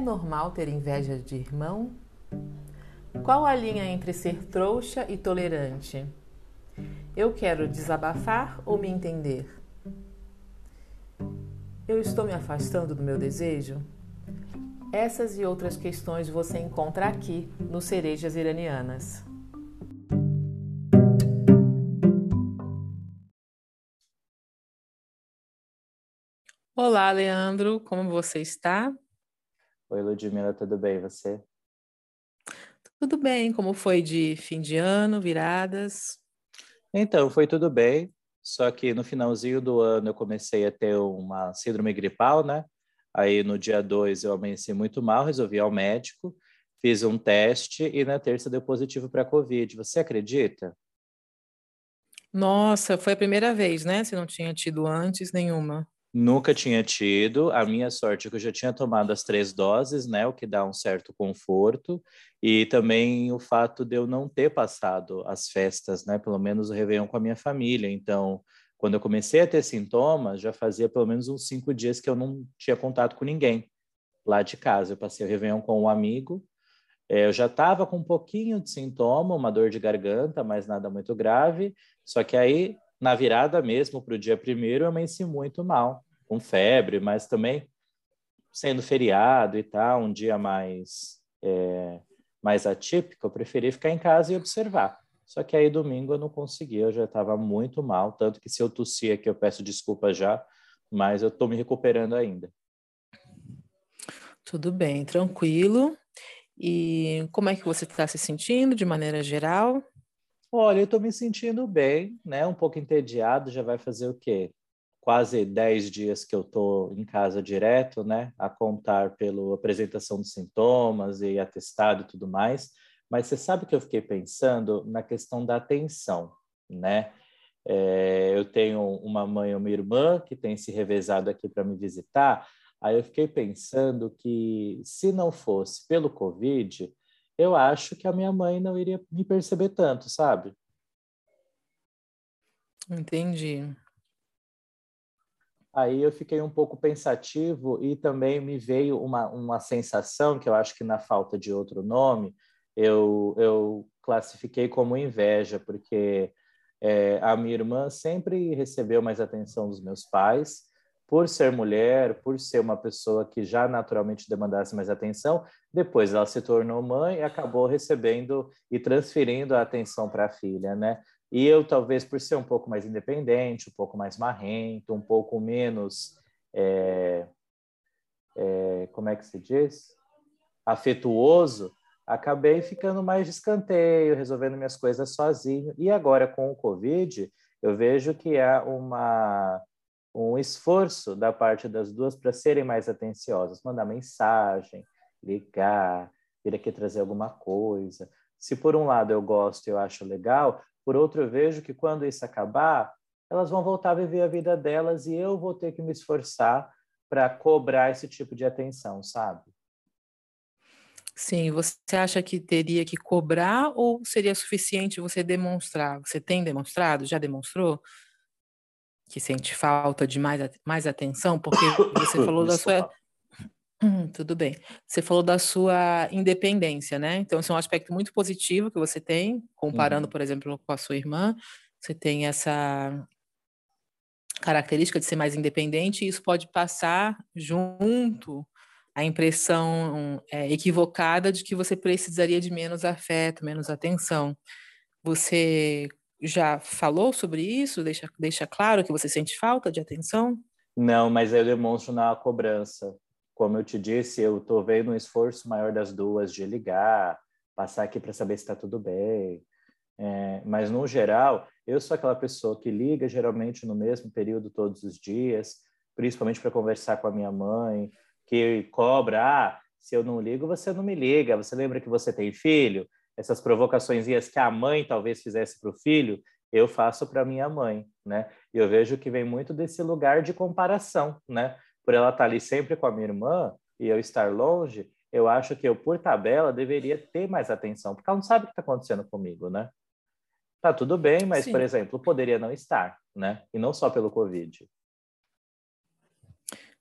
É normal ter inveja de irmão? Qual a linha entre ser trouxa e tolerante? Eu quero desabafar ou me entender? Eu estou me afastando do meu desejo? Essas e outras questões você encontra aqui no Cerejas Iranianas. Olá, Leandro, como você está? Oi, Ludmila, tudo bem? Você? Tudo bem, como foi de fim de ano, viradas? Então, foi tudo bem, só que no finalzinho do ano eu comecei a ter uma síndrome gripal, né? Aí no dia 2 eu amanheci muito mal, resolvi ir ao médico, fiz um teste e na terça deu positivo para Covid. Você acredita? Nossa, foi a primeira vez, né? Você não tinha tido antes nenhuma. Nunca tinha tido. A minha sorte é que eu já tinha tomado as três doses, né? O que dá um certo conforto. E também o fato de eu não ter passado as festas, né? Pelo menos o Réveillon com a minha família. Então, quando eu comecei a ter sintomas, já fazia pelo menos uns cinco dias que eu não tinha contato com ninguém lá de casa. Eu passei o Réveillon com um amigo. É, eu já estava com um pouquinho de sintoma, uma dor de garganta, mas nada muito grave. Só que aí, na virada mesmo, para o dia primeiro, eu amanheci muito mal, com febre, mas também sendo feriado e tal, um dia mais, é, mais atípico, eu preferi ficar em casa e observar. Só que aí domingo eu não consegui, eu já estava muito mal, tanto que se eu tossir aqui eu peço desculpa já, mas eu estou me recuperando ainda. Tudo bem, tranquilo. E como é que você está se sentindo de maneira geral? Olha, eu estou me sentindo bem, né? Um pouco entediado, já vai fazer o quê? Quase 10 dias que eu estou em casa direto, né? A contar pela apresentação de sintomas e atestado e tudo mais. Mas você sabe que eu fiquei pensando na questão da atenção, né? É, eu tenho uma mãe e uma irmã que tem se revezado aqui para me visitar. Aí eu fiquei pensando que se não fosse pelo Covid, eu acho que a minha mãe não iria me perceber tanto, sabe? Entendi. Aí eu fiquei um pouco pensativo e também me veio uma, uma sensação que eu acho que na falta de outro nome, eu, eu classifiquei como inveja, porque é, a minha irmã sempre recebeu mais atenção dos meus pais, por ser mulher, por ser uma pessoa que já naturalmente demandasse mais atenção, depois ela se tornou mãe e acabou recebendo e transferindo a atenção para a filha, né? E eu, talvez por ser um pouco mais independente, um pouco mais marrento, um pouco menos. É, é, como é que se diz? Afetuoso, acabei ficando mais de escanteio, resolvendo minhas coisas sozinho. E agora, com o Covid, eu vejo que há uma, um esforço da parte das duas para serem mais atenciosas, mandar mensagem, ligar, vir aqui trazer alguma coisa. Se por um lado eu gosto e eu acho legal, por outro eu vejo que quando isso acabar, elas vão voltar a viver a vida delas e eu vou ter que me esforçar para cobrar esse tipo de atenção, sabe? Sim, você acha que teria que cobrar ou seria suficiente você demonstrar? Você tem demonstrado? Já demonstrou? Que sente falta de mais, mais atenção? Porque você falou da sua. Hum, tudo bem. Você falou da sua independência, né? Então, esse é um aspecto muito positivo que você tem, comparando, uhum. por exemplo, com a sua irmã. Você tem essa característica de ser mais independente, e isso pode passar junto a impressão é, equivocada de que você precisaria de menos afeto, menos atenção. Você já falou sobre isso? Deixa, deixa claro que você sente falta de atenção? Não, mas eu demonstro na cobrança. Como eu te disse, eu estou vendo um esforço maior das duas de ligar, passar aqui para saber se está tudo bem. É, mas, no geral, eu sou aquela pessoa que liga geralmente no mesmo período todos os dias, principalmente para conversar com a minha mãe, que cobra, ah, se eu não ligo, você não me liga. Você lembra que você tem filho? Essas provocações que a mãe talvez fizesse para o filho, eu faço para minha mãe, né? E eu vejo que vem muito desse lugar de comparação, né? Por ela estar tá ali sempre com a minha irmã e eu estar longe, eu acho que eu, por tabela, deveria ter mais atenção, porque ela não sabe o que está acontecendo comigo, né? Tá tudo bem, mas, Sim. por exemplo, poderia não estar, né? E não só pelo Covid.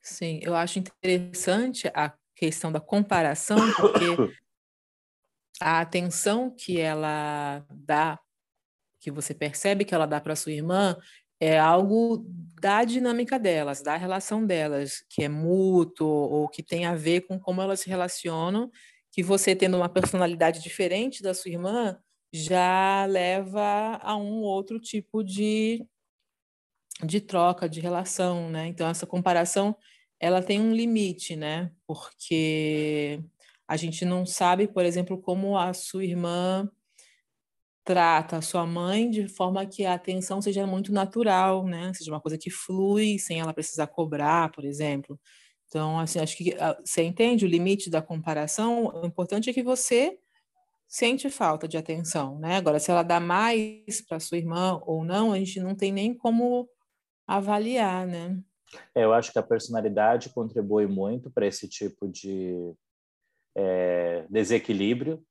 Sim, eu acho interessante a questão da comparação, porque a atenção que ela dá, que você percebe que ela dá para sua irmã, é algo da dinâmica delas, da relação delas, que é mútuo ou que tem a ver com como elas se relacionam, que você tendo uma personalidade diferente da sua irmã já leva a um outro tipo de, de troca, de relação, né? Então essa comparação ela tem um limite, né? Porque a gente não sabe, por exemplo, como a sua irmã trata a sua mãe de forma que a atenção seja muito natural, né? Seja uma coisa que flui sem ela precisar cobrar, por exemplo. Então, assim, acho que ah, você entende o limite da comparação. O importante é que você sente falta de atenção, né? Agora, se ela dá mais para sua irmã ou não, a gente não tem nem como avaliar, né? É, eu acho que a personalidade contribui muito para esse tipo de é, desequilíbrio.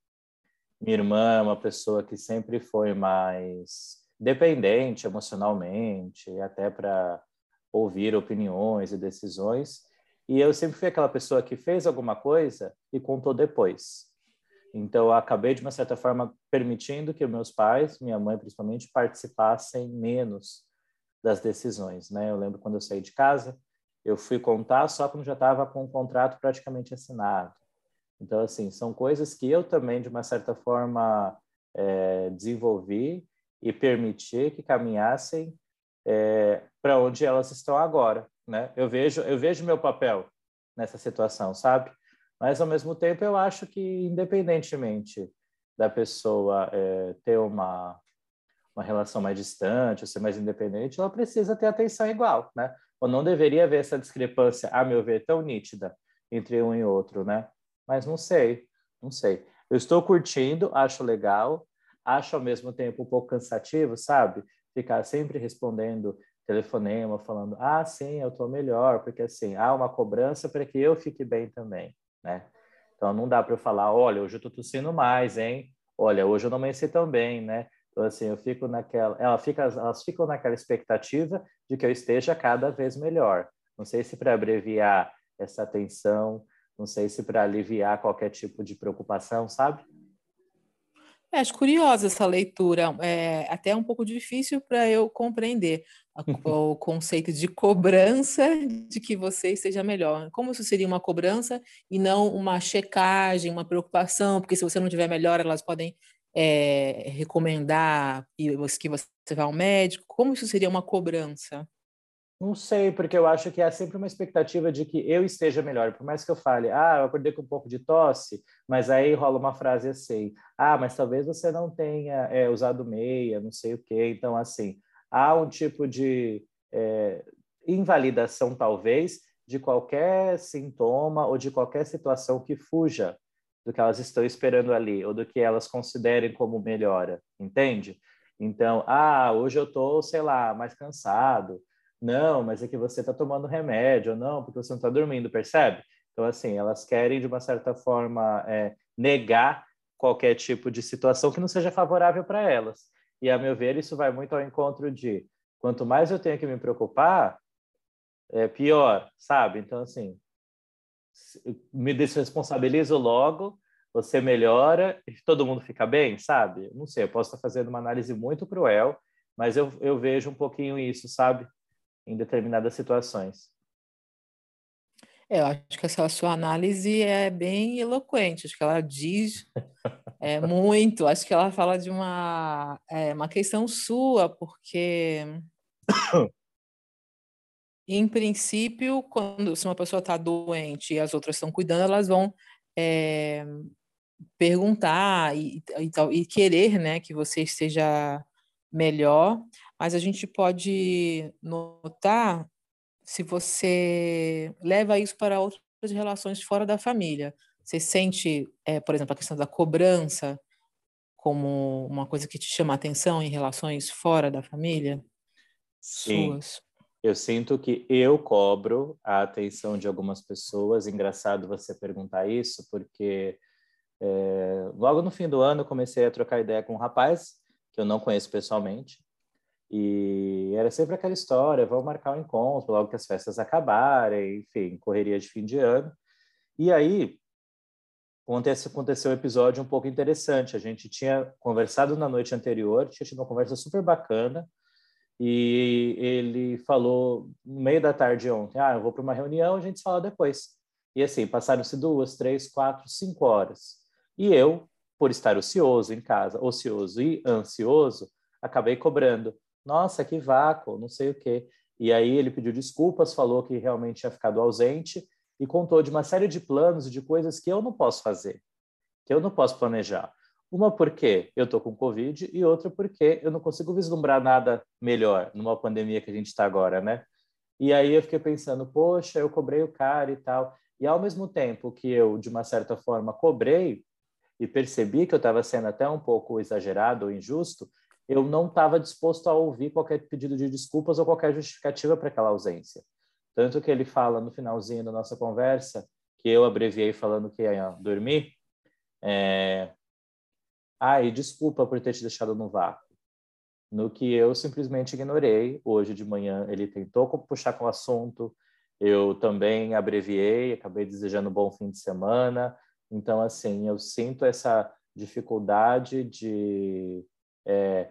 Minha irmã é uma pessoa que sempre foi mais dependente emocionalmente, até para ouvir opiniões e decisões. E eu sempre fui aquela pessoa que fez alguma coisa e contou depois. Então, eu acabei, de uma certa forma, permitindo que meus pais, minha mãe principalmente, participassem menos das decisões. Né? Eu lembro quando eu saí de casa, eu fui contar só quando já estava com o contrato praticamente assinado. Então, assim, são coisas que eu também, de uma certa forma, é, desenvolvi e permiti que caminhassem é, para onde elas estão agora, né? Eu vejo, eu vejo meu papel nessa situação, sabe? Mas, ao mesmo tempo, eu acho que, independentemente da pessoa é, ter uma, uma relação mais distante, ou ser mais independente, ela precisa ter atenção igual, né? Ou não deveria haver essa discrepância, a meu ver, tão nítida entre um e outro, né? Mas não sei, não sei. Eu estou curtindo, acho legal, acho ao mesmo tempo um pouco cansativo, sabe? Ficar sempre respondendo telefonema, falando, ah, sim, eu estou melhor, porque assim, há uma cobrança para que eu fique bem também, né? Então não dá para eu falar, olha, hoje eu estou tossindo mais, hein? Olha, hoje eu não amanheci tão bem, né? Então assim, eu fico naquela, ela fica, elas ficam naquela expectativa de que eu esteja cada vez melhor. Não sei se para abreviar essa atenção, não sei se para aliviar qualquer tipo de preocupação, sabe? É, acho curiosa essa leitura, é até um pouco difícil para eu compreender o conceito de cobrança de que você esteja melhor. Como isso seria uma cobrança e não uma checagem, uma preocupação, porque se você não estiver melhor, elas podem é, recomendar que você vá ao médico. Como isso seria uma cobrança? Não sei, porque eu acho que há sempre uma expectativa de que eu esteja melhor. Por mais que eu fale, ah, eu acordei com um pouco de tosse, mas aí rola uma frase assim, ah, mas talvez você não tenha é, usado meia, não sei o quê. Então, assim, há um tipo de é, invalidação, talvez, de qualquer sintoma ou de qualquer situação que fuja do que elas estão esperando ali, ou do que elas considerem como melhora, entende? Então, ah, hoje eu estou, sei lá, mais cansado, não, mas é que você está tomando remédio, não, porque você não está dormindo, percebe? Então, assim, elas querem, de uma certa forma, é, negar qualquer tipo de situação que não seja favorável para elas. E, a meu ver, isso vai muito ao encontro de quanto mais eu tenho que me preocupar, é pior, sabe? Então, assim, me desresponsabilizo logo, você melhora e todo mundo fica bem, sabe? Não sei, eu posso estar fazendo uma análise muito cruel, mas eu, eu vejo um pouquinho isso, sabe? Em determinadas situações. É, eu acho que essa sua análise é bem eloquente, acho que ela diz é, muito, acho que ela fala de uma, é, uma questão sua, porque em princípio, quando se uma pessoa está doente e as outras estão cuidando, elas vão é, perguntar e, e, e, querer né, que você esteja melhor, mas a gente pode notar se você leva isso para outras relações fora da família. Você sente, é, por exemplo, a questão da cobrança como uma coisa que te chama a atenção em relações fora da família? Sim. Suas. Eu sinto que eu cobro a atenção de algumas pessoas. Engraçado você perguntar isso, porque é, logo no fim do ano eu comecei a trocar ideia com um rapaz que eu não conheço pessoalmente. E era sempre aquela história, vamos marcar um encontro logo que as festas acabarem, enfim, correria de fim de ano. E aí acontece, aconteceu um episódio um pouco interessante. A gente tinha conversado na noite anterior, tinha tido uma conversa super bacana, e ele falou no meio da tarde ontem: Ah, eu vou para uma reunião, a gente fala depois. E assim, passaram-se duas, três, quatro, cinco horas. E eu, por estar ocioso em casa, ocioso e ansioso, acabei cobrando. Nossa, que vácuo, não sei o quê. E aí ele pediu desculpas, falou que realmente tinha ficado ausente e contou de uma série de planos e de coisas que eu não posso fazer, que eu não posso planejar. Uma porque eu estou com Covid e outra porque eu não consigo vislumbrar nada melhor numa pandemia que a gente está agora, né? E aí eu fiquei pensando, poxa, eu cobrei o cara e tal. E ao mesmo tempo que eu, de uma certa forma, cobrei e percebi que eu estava sendo até um pouco exagerado ou injusto, eu não estava disposto a ouvir qualquer pedido de desculpas ou qualquer justificativa para aquela ausência. Tanto que ele fala no finalzinho da nossa conversa, que eu abreviei falando que ia dormir, é... ah, e desculpa por ter te deixado no vácuo. No que eu simplesmente ignorei. Hoje de manhã ele tentou puxar com o assunto, eu também abreviei, acabei desejando um bom fim de semana. Então, assim, eu sinto essa dificuldade de é,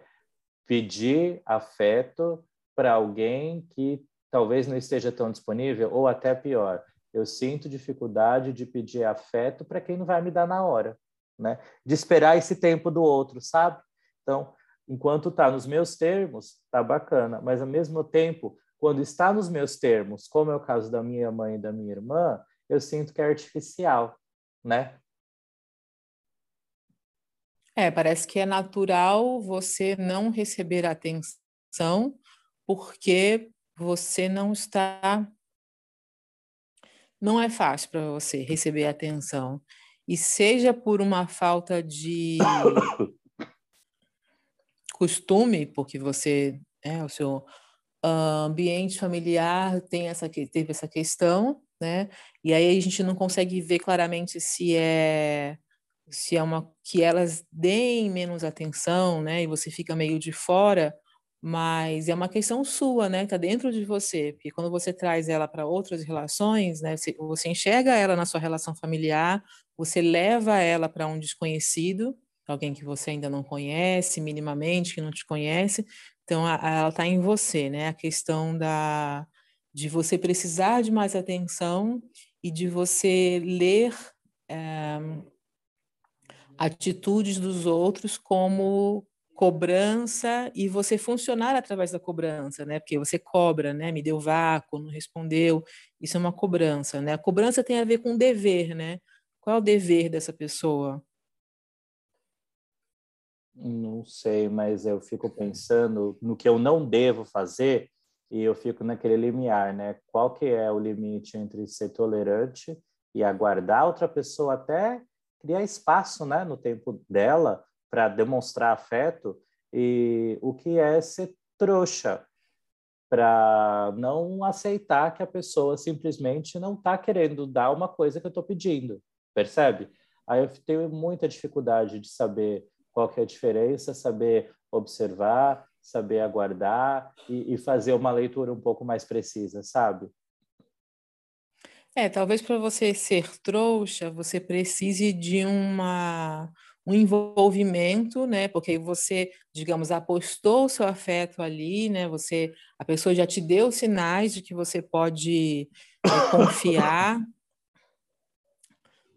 pedir afeto para alguém que talvez não esteja tão disponível, ou até pior, eu sinto dificuldade de pedir afeto para quem não vai me dar na hora, né? De esperar esse tempo do outro, sabe? Então, enquanto está nos meus termos, tá bacana, mas ao mesmo tempo, quando está nos meus termos, como é o caso da minha mãe e da minha irmã, eu sinto que é artificial, né? É, parece que é natural você não receber atenção porque você não está. Não é fácil para você receber atenção. E seja por uma falta de costume, porque você, é, o seu ambiente familiar tem essa, teve essa questão, né? E aí a gente não consegue ver claramente se é se é uma que elas deem menos atenção, né? E você fica meio de fora, mas é uma questão sua, né? Está dentro de você, porque quando você traz ela para outras relações, né? Você, você enxerga ela na sua relação familiar, você leva ela para um desconhecido, alguém que você ainda não conhece minimamente, que não te conhece, então, a, a, ela está em você, né? A questão da, de você precisar de mais atenção e de você ler é, atitudes dos outros como cobrança e você funcionar através da cobrança, né? Porque você cobra, né? Me deu vácuo, não respondeu. Isso é uma cobrança, né? A cobrança tem a ver com dever, né? Qual é o dever dessa pessoa? Não sei, mas eu fico pensando no que eu não devo fazer e eu fico naquele limiar, né? Qual que é o limite entre ser tolerante e aguardar outra pessoa até criar espaço, né, no tempo dela para demonstrar afeto e o que é ser trouxa para não aceitar que a pessoa simplesmente não está querendo dar uma coisa que eu estou pedindo, percebe? Aí eu tenho muita dificuldade de saber qual que é a diferença, saber observar, saber aguardar e, e fazer uma leitura um pouco mais precisa, sabe? É, talvez para você ser trouxa, você precise de uma um envolvimento, né? Porque você, digamos, apostou o seu afeto ali, né? Você, a pessoa já te deu sinais de que você pode é, confiar,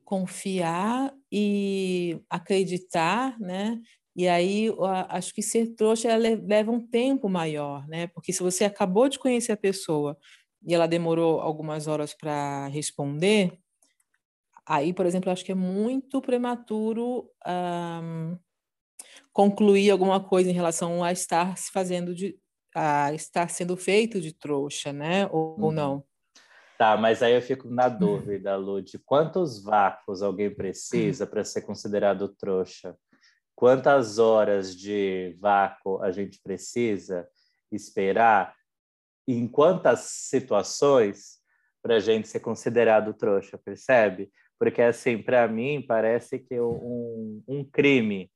confiar e acreditar, né? E aí acho que ser trouxa leva um tempo maior, né? Porque se você acabou de conhecer a pessoa e ela demorou algumas horas para responder, aí, por exemplo, acho que é muito prematuro um, concluir alguma coisa em relação a estar se fazendo de a estar sendo feito de trouxa, né? Ou, uhum. ou não. Tá, mas aí eu fico na dúvida, Lu, de quantos vácuos alguém precisa para ser considerado trouxa? Quantas horas de vácuo a gente precisa esperar? Em quantas situações para a gente ser considerado trouxa, percebe? Porque, assim, para mim, parece que um, um crime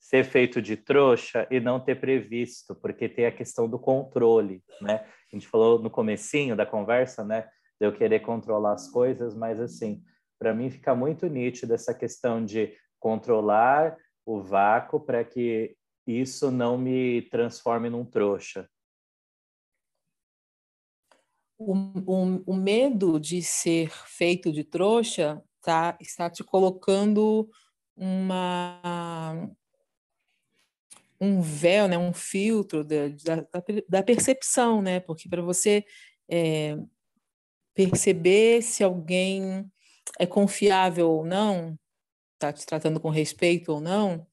ser feito de trouxa e não ter previsto, porque tem a questão do controle, né? A gente falou no comecinho da conversa, né? de eu querer controlar as coisas, mas assim, para mim fica muito nítido essa questão de controlar o vácuo para que isso não me transforme num trouxa. O, o, o medo de ser feito de trouxa tá, está te colocando uma um véu, né, um filtro da, da, da percepção, né? Porque para você é, perceber se alguém é confiável ou não, está te tratando com respeito ou não,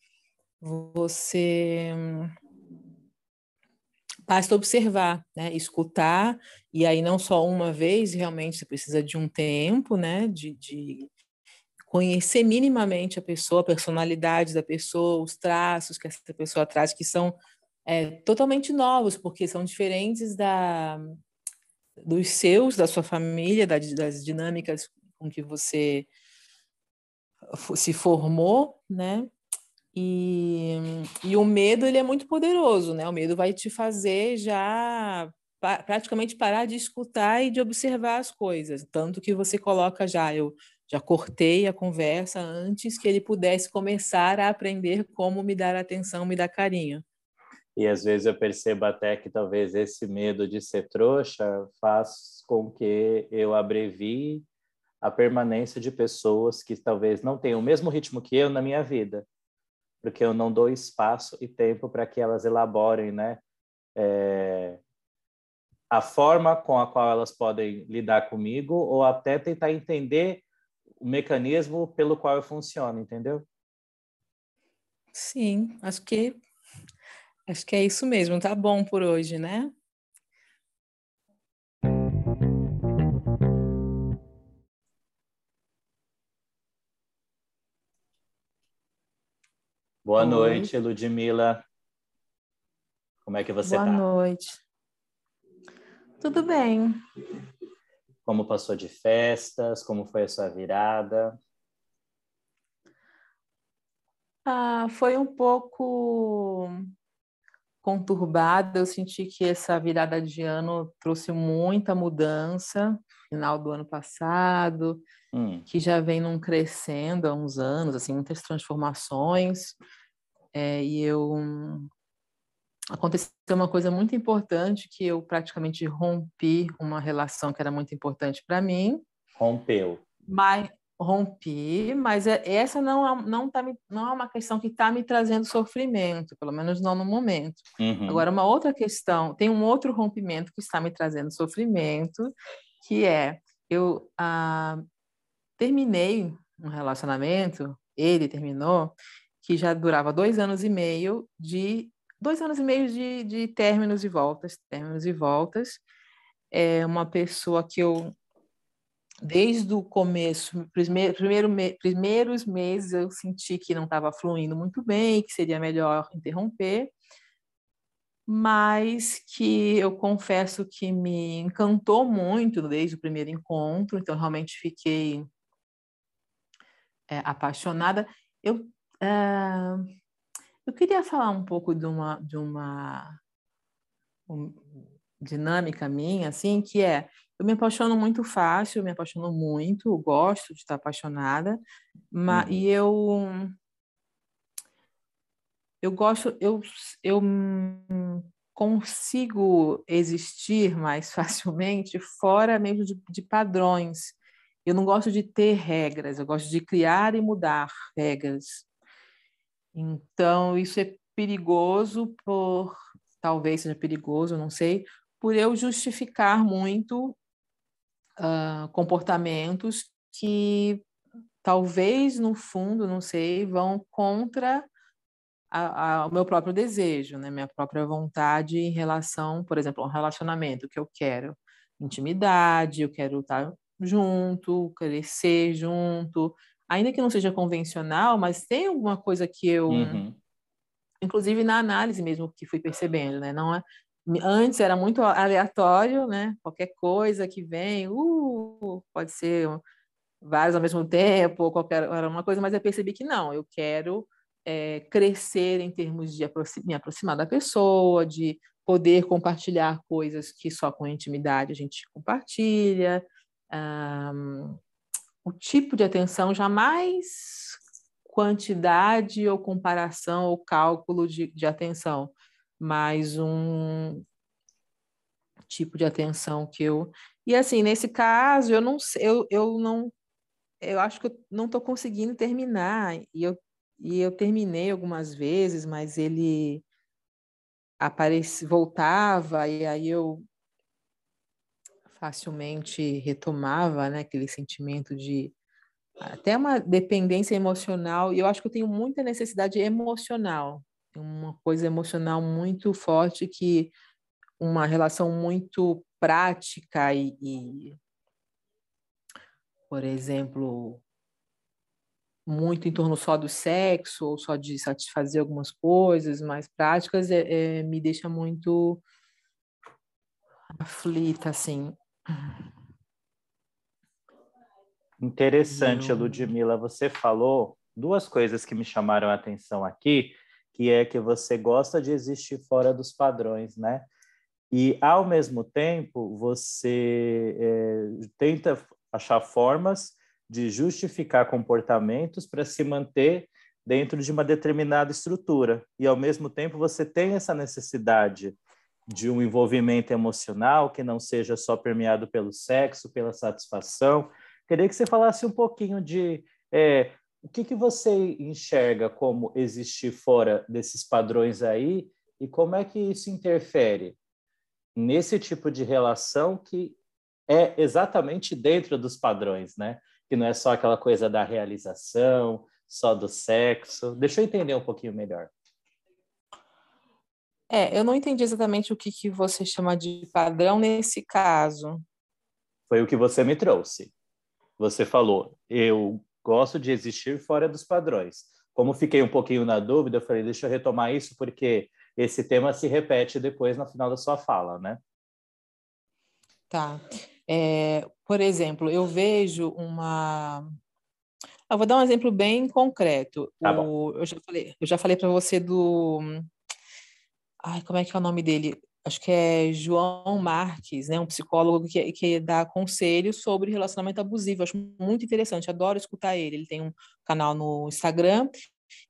você basta observar, né? escutar, e aí não só uma vez, realmente você precisa de um tempo, né? de, de conhecer minimamente a pessoa, a personalidade da pessoa, os traços que essa pessoa traz, que são é, totalmente novos, porque são diferentes da, dos seus, da sua família, das, das dinâmicas com que você se formou, né? E, e o medo ele é muito poderoso, né? O medo vai te fazer já praticamente parar de escutar e de observar as coisas, tanto que você coloca já eu já cortei a conversa antes que ele pudesse começar a aprender como me dar atenção, me dar carinho. E às vezes eu percebo até que talvez esse medo de ser trouxa faz com que eu abrevie a permanência de pessoas que talvez não tenham o mesmo ritmo que eu na minha vida, porque eu não dou espaço e tempo para que elas elaborem, né? É, a forma com a qual elas podem lidar comigo ou até tentar entender o mecanismo pelo qual eu funciono, entendeu? Sim, acho que acho que é isso mesmo. Tá bom por hoje, né? Boa Oi. noite, Ludmila. Como é que você está? Boa tá? noite. Tudo bem. Como passou de festas? Como foi a sua virada? Ah, foi um pouco conturbada. Eu senti que essa virada de ano trouxe muita mudança, final do ano passado, hum. que já vem num crescendo há uns anos, assim, muitas transformações. É, e eu aconteceu uma coisa muito importante que eu praticamente rompi uma relação que era muito importante para mim. Rompeu. Mas rompi, mas é, essa não é, não tá não é uma questão que está me trazendo sofrimento, pelo menos não no momento. Uhum. Agora, uma outra questão, tem um outro rompimento que está me trazendo sofrimento, que é eu ah, terminei um relacionamento, ele terminou, que já durava dois anos e meio de dois anos e meio de, de términos e voltas, términos e voltas. É uma pessoa que eu desde o começo, primeiro, primeiro primeiros meses eu senti que não estava fluindo muito bem, que seria melhor interromper, mas que eu confesso que me encantou muito desde o primeiro encontro, então realmente fiquei é, apaixonada. Eu uh, eu queria falar um pouco de uma, de uma um, dinâmica minha, assim, que é eu me apaixono muito fácil, me apaixono muito, gosto de estar apaixonada, mas, uhum. e eu eu gosto, eu, eu consigo existir mais facilmente fora mesmo de, de padrões. Eu não gosto de ter regras, eu gosto de criar e mudar regras. Então, isso é perigoso por, talvez seja perigoso, não sei, por eu justificar muito uh, comportamentos que talvez no fundo, não sei, vão contra a, a, o meu próprio desejo, né? minha própria vontade em relação, por exemplo, a um relacionamento que eu quero intimidade, eu quero estar junto, crescer junto, ainda que não seja convencional, mas tem alguma coisa que eu, uhum. inclusive na análise mesmo que fui percebendo, né? Não é, antes era muito aleatório, né? Qualquer coisa que vem, uh, pode ser vários ao mesmo tempo, ou qualquer era uma coisa, mas eu percebi que não, eu quero é, crescer em termos de aproxim, me aproximar da pessoa, de poder compartilhar coisas que só com intimidade a gente compartilha, um, o tipo de atenção, jamais quantidade ou comparação ou cálculo de, de atenção, mas um tipo de atenção que eu. E assim, nesse caso, eu não eu, eu não eu acho que eu não estou conseguindo terminar. E eu, e eu terminei algumas vezes, mas ele aparecia, voltava, e aí eu facilmente retomava né, aquele sentimento de até uma dependência emocional, e eu acho que eu tenho muita necessidade emocional, uma coisa emocional muito forte que uma relação muito prática e, e por exemplo, muito em torno só do sexo ou só de satisfazer algumas coisas mais práticas, é, é, me deixa muito aflita, assim. Interessante. Ludmila, você falou duas coisas que me chamaram a atenção aqui, que é que você gosta de existir fora dos padrões, né? E, ao mesmo tempo, você é, tenta achar formas de justificar comportamentos para se manter dentro de uma determinada estrutura. E, ao mesmo tempo, você tem essa necessidade de um envolvimento emocional que não seja só permeado pelo sexo, pela satisfação. Queria que você falasse um pouquinho de é, o que, que você enxerga como existir fora desses padrões aí e como é que isso interfere nesse tipo de relação que é exatamente dentro dos padrões, né? Que não é só aquela coisa da realização, só do sexo. Deixa eu entender um pouquinho melhor. É, eu não entendi exatamente o que, que você chama de padrão nesse caso. Foi o que você me trouxe. Você falou, eu gosto de existir fora dos padrões. Como fiquei um pouquinho na dúvida, eu falei, deixa eu retomar isso, porque esse tema se repete depois no final da sua fala, né? Tá. É, por exemplo, eu vejo uma. Eu vou dar um exemplo bem concreto. Tá o... eu já falei, eu já falei para você do. Ai, como é que é o nome dele? Acho que é João Marques, né? Um psicólogo que, que dá conselhos sobre relacionamento abusivo. Acho muito interessante, adoro escutar ele. Ele tem um canal no Instagram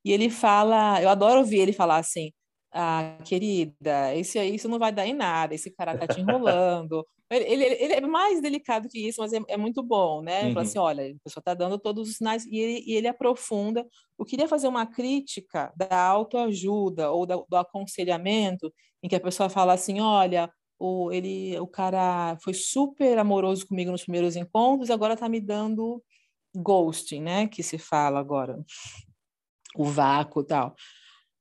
e ele fala, eu adoro ouvir ele falar assim: ah, querida, esse isso não vai dar em nada, esse cara tá te enrolando. ele, ele, ele, é mais delicado que isso, mas é, é muito bom, né? Uhum. Fala assim, olha, a pessoa tá dando todos os sinais, e ele, e ele aprofunda. Eu queria fazer uma crítica da autoajuda ou da, do aconselhamento, em que a pessoa fala assim, olha, o, ele, o cara foi super amoroso comigo nos primeiros encontros, agora tá me dando ghosting, né? Que se fala agora, o vácuo e tal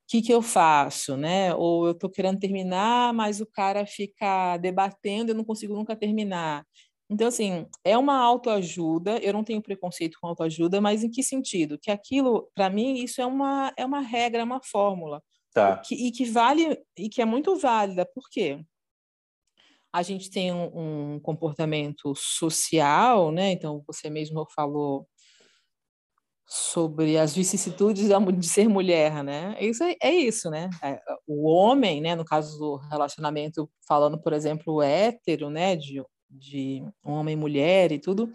que, que eu faço, né? Ou eu estou querendo terminar, mas o cara fica debatendo, eu não consigo nunca terminar. Então, assim, é uma autoajuda, eu não tenho preconceito com autoajuda, mas em que sentido? Que aquilo, para mim, isso é uma, é uma regra, é uma fórmula. Tá. Que, e que vale, e que é muito válida. Por quê? A gente tem um, um comportamento social, né? Então, você mesmo falou sobre as vicissitudes de ser mulher, né? Isso é, é isso, né? É, o homem, né? No caso do relacionamento, falando, por exemplo, hétero, né? De, de homem, mulher e tudo,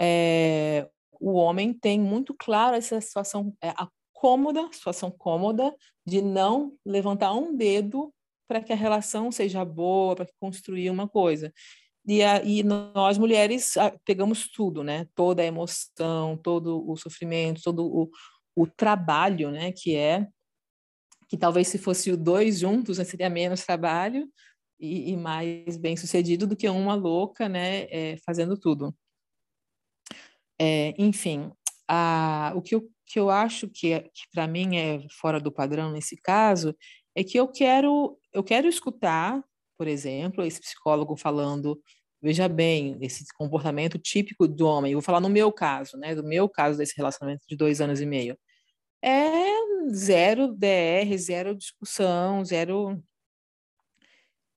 é, o homem tem muito claro essa situação é, a cômoda, situação cômoda de não levantar um dedo para que a relação seja boa, para construir uma coisa. E, a, e nós mulheres ah, pegamos tudo, né? Toda a emoção, todo o sofrimento, todo o, o trabalho, né? Que é que talvez se fosse os dois juntos né, seria menos trabalho e, e, mais bem sucedido do que uma louca, né? É, fazendo tudo. É, enfim, a, o que eu, que eu acho que, é, que para mim é fora do padrão nesse caso é que eu quero eu quero escutar por exemplo, esse psicólogo falando, veja bem, esse comportamento típico do homem, eu vou falar no meu caso, né, do meu caso desse relacionamento de dois anos e meio, é zero DR, zero discussão, zero.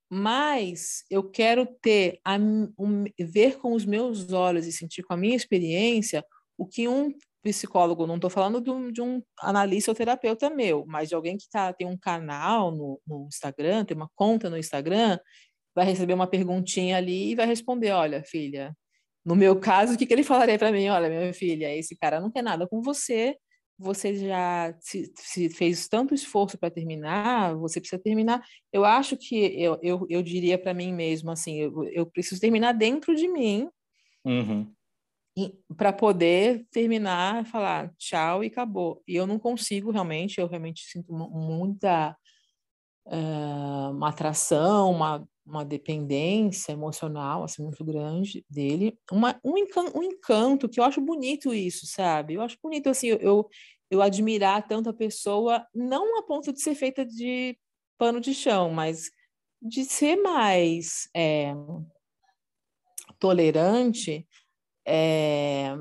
Mas eu quero ter, a, um, ver com os meus olhos e sentir com a minha experiência o que um psicólogo, não estou falando de um, de um, analista ou terapeuta meu, mas de alguém que tá, tem um canal no, no, Instagram, tem uma conta no Instagram, vai receber uma perguntinha ali e vai responder: olha, filha, No meu caso, o que, que ele falaria para mim? Olha, minha filha, esse cara não quer nada com você, você já se, se fez tanto esforço para terminar, você precisa terminar. Eu acho que eu, eu, eu diria para mim mesmo assim, eu, eu preciso terminar dentro de mim uhum. Para poder terminar, falar tchau e acabou. E eu não consigo realmente, eu realmente sinto muita uh, uma atração, uma uma dependência emocional assim muito grande dele, uma, um, encanto, um encanto que eu acho bonito isso, sabe? Eu acho bonito assim eu, eu admirar tanto a pessoa, não a ponto de ser feita de pano de chão, mas de ser mais é, tolerante, é,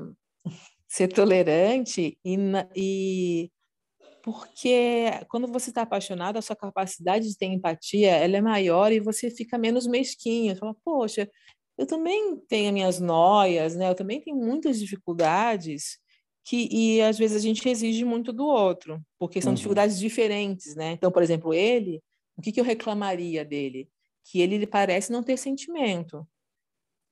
ser tolerante e, e porque quando você está apaixonado, a sua capacidade de ter empatia ela é maior e você fica menos mesquinho. Você fala, poxa, eu também tenho minhas noias, né? Eu também tenho muitas dificuldades que e às vezes a gente exige muito do outro, porque são uhum. dificuldades diferentes, né? Então, por exemplo, ele, o que, que eu reclamaria dele? Que ele, ele parece não ter sentimento.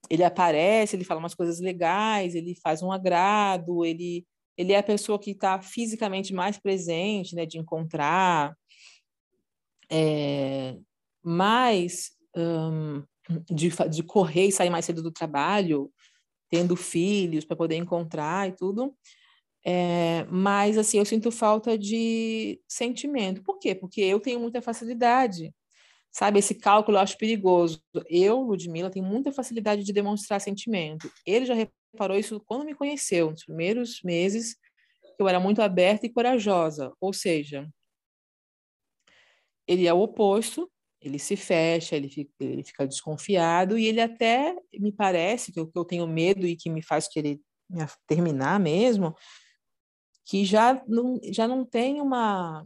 Ele aparece, ele fala umas coisas legais, ele faz um agrado, ele ele é a pessoa que está fisicamente mais presente, né, de encontrar, é, mais um, de, de correr e sair mais cedo do trabalho, tendo filhos para poder encontrar e tudo. É, mas, assim, eu sinto falta de sentimento. Por quê? Porque eu tenho muita facilidade. Sabe, esse cálculo eu acho perigoso. Eu, Ludmilla, tenho muita facilidade de demonstrar sentimento. Ele já reparou isso quando me conheceu, nos primeiros meses, que eu era muito aberta e corajosa. Ou seja, ele é o oposto, ele se fecha, ele fica, ele fica desconfiado e ele até me parece que o que eu tenho medo e que me faz querer terminar mesmo, que já não, já não tem uma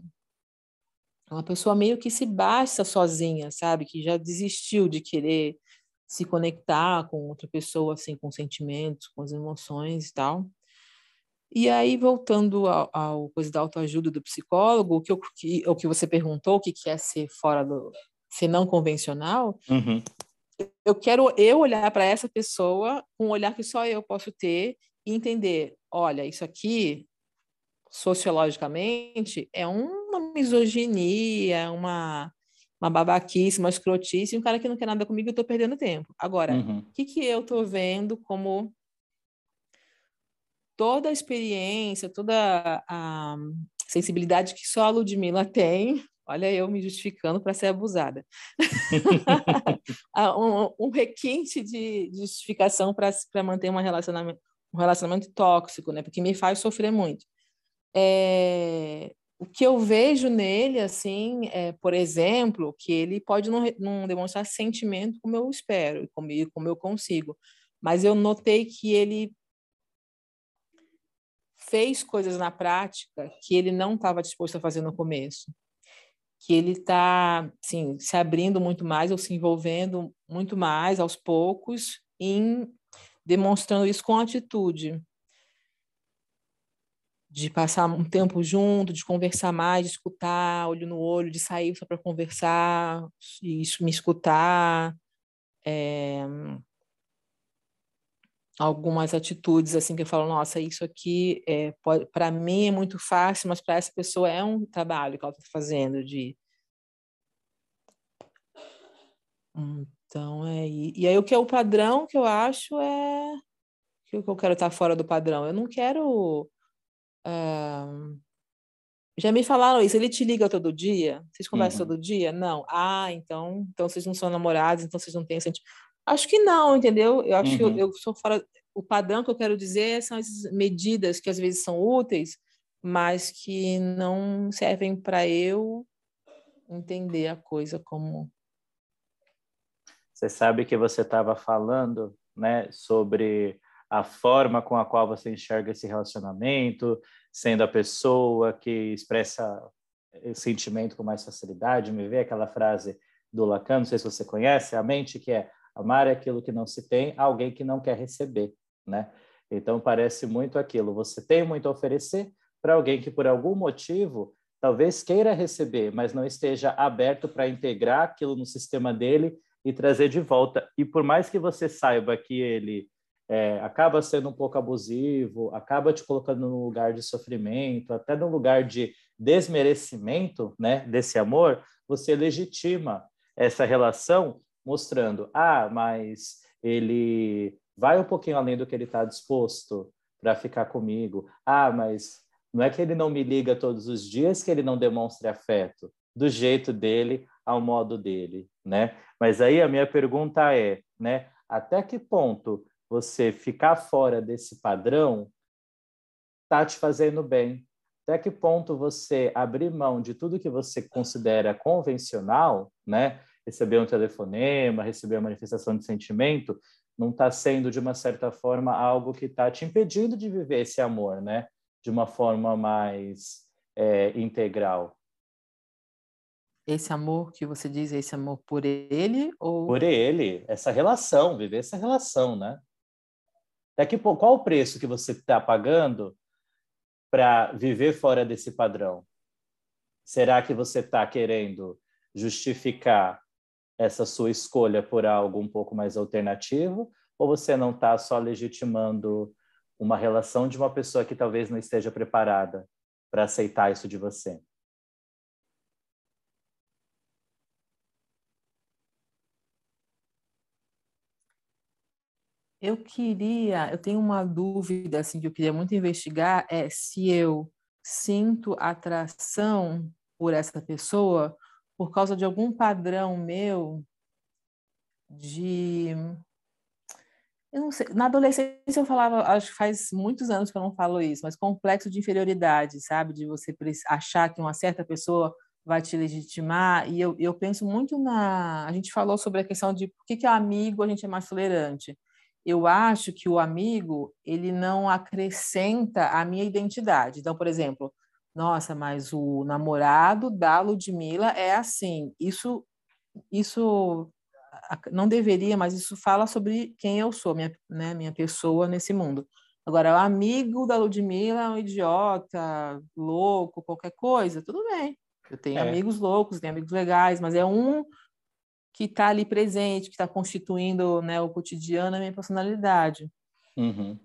uma pessoa meio que se basta sozinha, sabe? Que já desistiu de querer se conectar com outra pessoa, assim, com sentimentos, com as emoções e tal. E aí, voltando ao, ao coisa da autoajuda do psicólogo, o que, eu, que, o que você perguntou, o que quer é ser fora do... ser não convencional, uhum. eu quero eu olhar para essa pessoa com um olhar que só eu posso ter e entender, olha, isso aqui, sociologicamente, é uma misoginia, uma uma babaquice, uma escrotice, um cara que não quer nada comigo, eu estou perdendo tempo. Agora, o uhum. que, que eu estou vendo como toda a experiência, toda a sensibilidade que só a Ludmilla tem, olha eu me justificando para ser abusada, um, um, requinte de, de justificação para manter um relacionamento, um relacionamento tóxico, né? porque me faz sofrer muito. É, o que eu vejo nele, assim, é, por exemplo, que ele pode não, não demonstrar sentimento como eu espero, como, como eu consigo, mas eu notei que ele fez coisas na prática que ele não estava disposto a fazer no começo. Que ele está, assim, se abrindo muito mais ou se envolvendo muito mais aos poucos em demonstrando isso com atitude de passar um tempo junto, de conversar mais, de escutar olho no olho, de sair só para conversar e me escutar. É... Algumas atitudes assim que eu falo, nossa, isso aqui é, para mim é muito fácil, mas para essa pessoa é um trabalho que ela está fazendo de então é e aí o que é o padrão que eu acho é que eu quero estar fora do padrão. Eu não quero já me falaram isso, ele te liga todo dia? Vocês conversam uhum. todo dia? Não. Ah, então, então vocês não são namorados, então vocês não têm sentimento. Acho que não, entendeu? Eu acho uhum. que eu, uhum. eu, sou fora. O padrão que eu quero dizer são essas medidas que às vezes são úteis, mas que não servem para eu entender a coisa como. Você sabe que você estava falando, né, sobre a forma com a qual você enxerga esse relacionamento, sendo a pessoa que expressa sentimento com mais facilidade. Me vê aquela frase do Lacan, não sei se você conhece, a mente que é amar é aquilo que não se tem, alguém que não quer receber, né? Então parece muito aquilo, você tem muito a oferecer para alguém que por algum motivo talvez queira receber, mas não esteja aberto para integrar aquilo no sistema dele e trazer de volta. E por mais que você saiba que ele é, acaba sendo um pouco abusivo, acaba te colocando no lugar de sofrimento, até no lugar de desmerecimento, né, desse amor, você legitima essa relação mostrando, ah, mas ele vai um pouquinho além do que ele está disposto para ficar comigo. Ah, mas não é que ele não me liga todos os dias que ele não demonstre afeto do jeito dele ao modo dele, né? Mas aí a minha pergunta é, né? Até que ponto você ficar fora desse padrão está te fazendo bem? Até que ponto você abrir mão de tudo que você considera convencional, né? Receber um telefonema, receber uma manifestação de sentimento, não está sendo, de uma certa forma, algo que está te impedindo de viver esse amor, né? De uma forma mais é, integral. Esse amor que você diz, esse amor por ele ou por ele, essa relação, viver essa relação, né? Daqui qual o preço que você está pagando para viver fora desse padrão? Será que você está querendo justificar essa sua escolha por algo um pouco mais alternativo? Ou você não está só legitimando uma relação de uma pessoa que talvez não esteja preparada para aceitar isso de você? Eu queria, eu tenho uma dúvida assim que eu queria muito investigar é se eu sinto atração por essa pessoa por causa de algum padrão meu de eu não sei, na adolescência eu falava, acho que faz muitos anos que eu não falo isso, mas complexo de inferioridade, sabe? De você achar que uma certa pessoa vai te legitimar. E eu, eu penso muito na. A gente falou sobre a questão de por que, que é amigo a gente é mais tolerante eu acho que o amigo ele não acrescenta a minha identidade. Então, por exemplo, nossa, mas o namorado da Ludmilla é assim. Isso, isso não deveria, mas isso fala sobre quem eu sou, minha, né, minha pessoa nesse mundo. Agora, o amigo da Ludmilla é um idiota, louco, qualquer coisa, tudo bem. Eu tenho é. amigos loucos, tenho amigos legais, mas é um que está ali presente, que está constituindo né, o cotidiano, a minha personalidade. Uhum.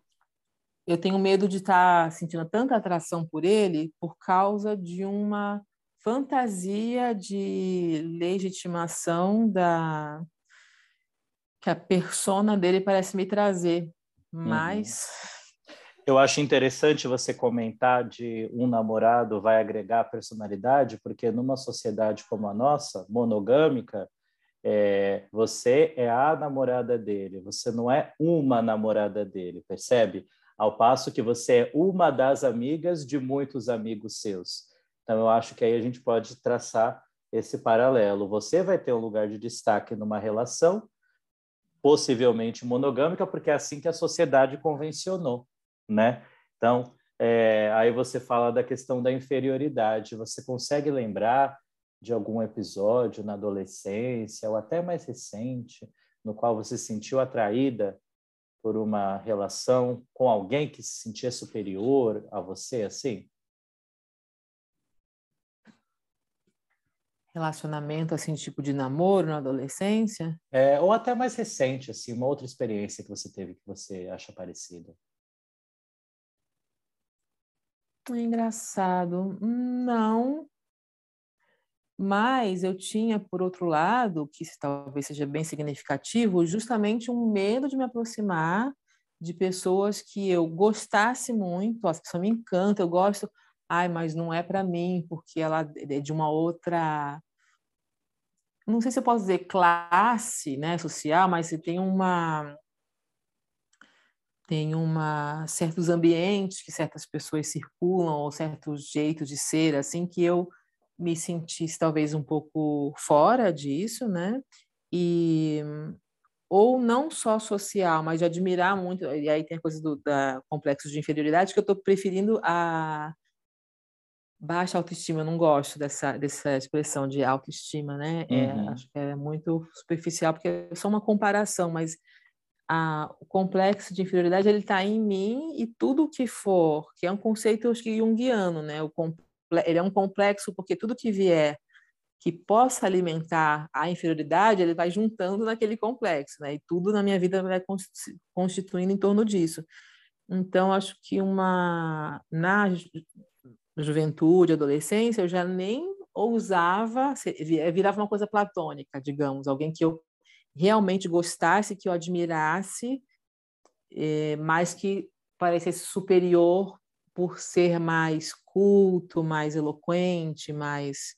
Eu tenho medo de estar tá sentindo tanta atração por ele por causa de uma fantasia de legitimação da que a persona dele parece me trazer, uhum. mas uhum. eu acho interessante você comentar de um namorado vai agregar personalidade, porque numa sociedade como a nossa, monogâmica, é, você é a namorada dele, você não é uma namorada dele, percebe? Ao passo que você é uma das amigas de muitos amigos seus. Então, eu acho que aí a gente pode traçar esse paralelo. Você vai ter um lugar de destaque numa relação, possivelmente monogâmica, porque é assim que a sociedade convencionou, né? Então, é, aí você fala da questão da inferioridade. Você consegue lembrar de algum episódio na adolescência ou até mais recente, no qual você se sentiu atraída por uma relação com alguém que se sentia superior a você, assim? Relacionamento, assim, tipo de namoro na adolescência? É, ou até mais recente, assim, uma outra experiência que você teve que você acha parecida. É engraçado. Não, mas eu tinha, por outro lado, que talvez seja bem significativo, justamente um medo de me aproximar de pessoas que eu gostasse muito, essa pessoa me encanta, eu gosto, ai, mas não é para mim, porque ela é de uma outra não sei se eu posso dizer classe, né, social, mas tem uma tem uma certos ambientes que certas pessoas circulam ou certos jeitos de ser assim que eu me sentisse talvez um pouco fora disso, né? E ou não só social, mas de admirar muito, e aí tem a coisa do da complexo de inferioridade que eu estou preferindo a baixa autoestima, eu não gosto dessa, dessa expressão de autoestima, né? É, uhum. acho que é muito superficial, porque é só uma comparação, mas a, o complexo de inferioridade ele está em mim e tudo que for, que é um conceito acho que junguiano, né? O, ele é um complexo porque tudo que vier que possa alimentar a inferioridade, ele vai juntando naquele complexo, né? E tudo na minha vida vai constituindo em torno disso. Então, acho que uma na juventude, adolescência, eu já nem ousava, virava uma coisa platônica, digamos, alguém que eu realmente gostasse, que eu admirasse, é, mas que parecesse superior por ser mais culto, mais eloquente, mais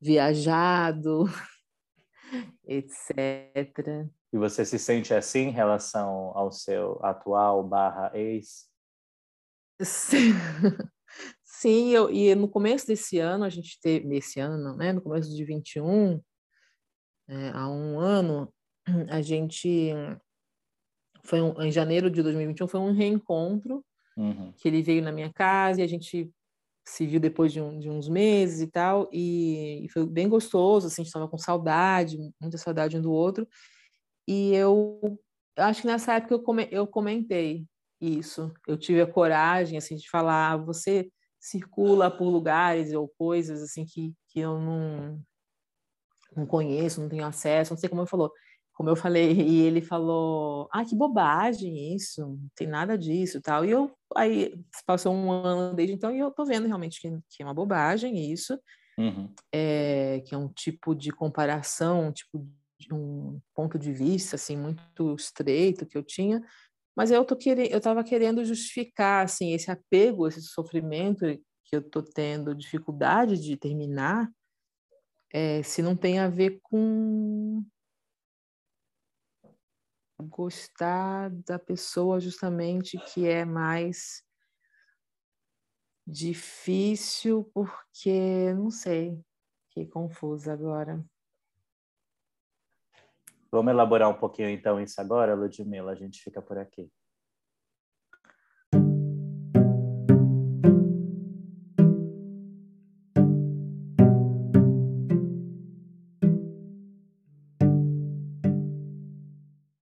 viajado, etc. E você se sente assim em relação ao seu atual barra ex? Sim, Sim eu, e no começo desse ano, a gente teve, nesse ano, né, no começo de 21, é, há um ano, a gente, foi um, em janeiro de 2021, foi um reencontro, uhum. que ele veio na minha casa e a gente se viu depois de, um, de uns meses e tal, e, e, foi bem gostoso, assim, a gente estava com saudade, muita saudade um do outro, e eu acho que nessa época eu, come, eu comentei isso, eu tive a coragem, assim, de falar, ah, você circula por lugares ou coisas, assim, que, que eu não, não conheço, não tenho acesso, não sei como ele falou, como eu falei, e ele falou, ah, que bobagem isso, não tem nada disso tal. E eu, aí, passou um ano desde então e eu tô vendo realmente que, que é uma bobagem isso, uhum. é, que é um tipo de comparação, um tipo de um ponto de vista, assim, muito estreito que eu tinha, mas eu tô querendo, eu estava querendo justificar, assim, esse apego, esse sofrimento que eu tô tendo dificuldade de terminar, é, se não tem a ver com gostar da pessoa justamente que é mais difícil porque não sei, fiquei confusa agora. Vamos elaborar um pouquinho então isso agora, Ludmila, a gente fica por aqui.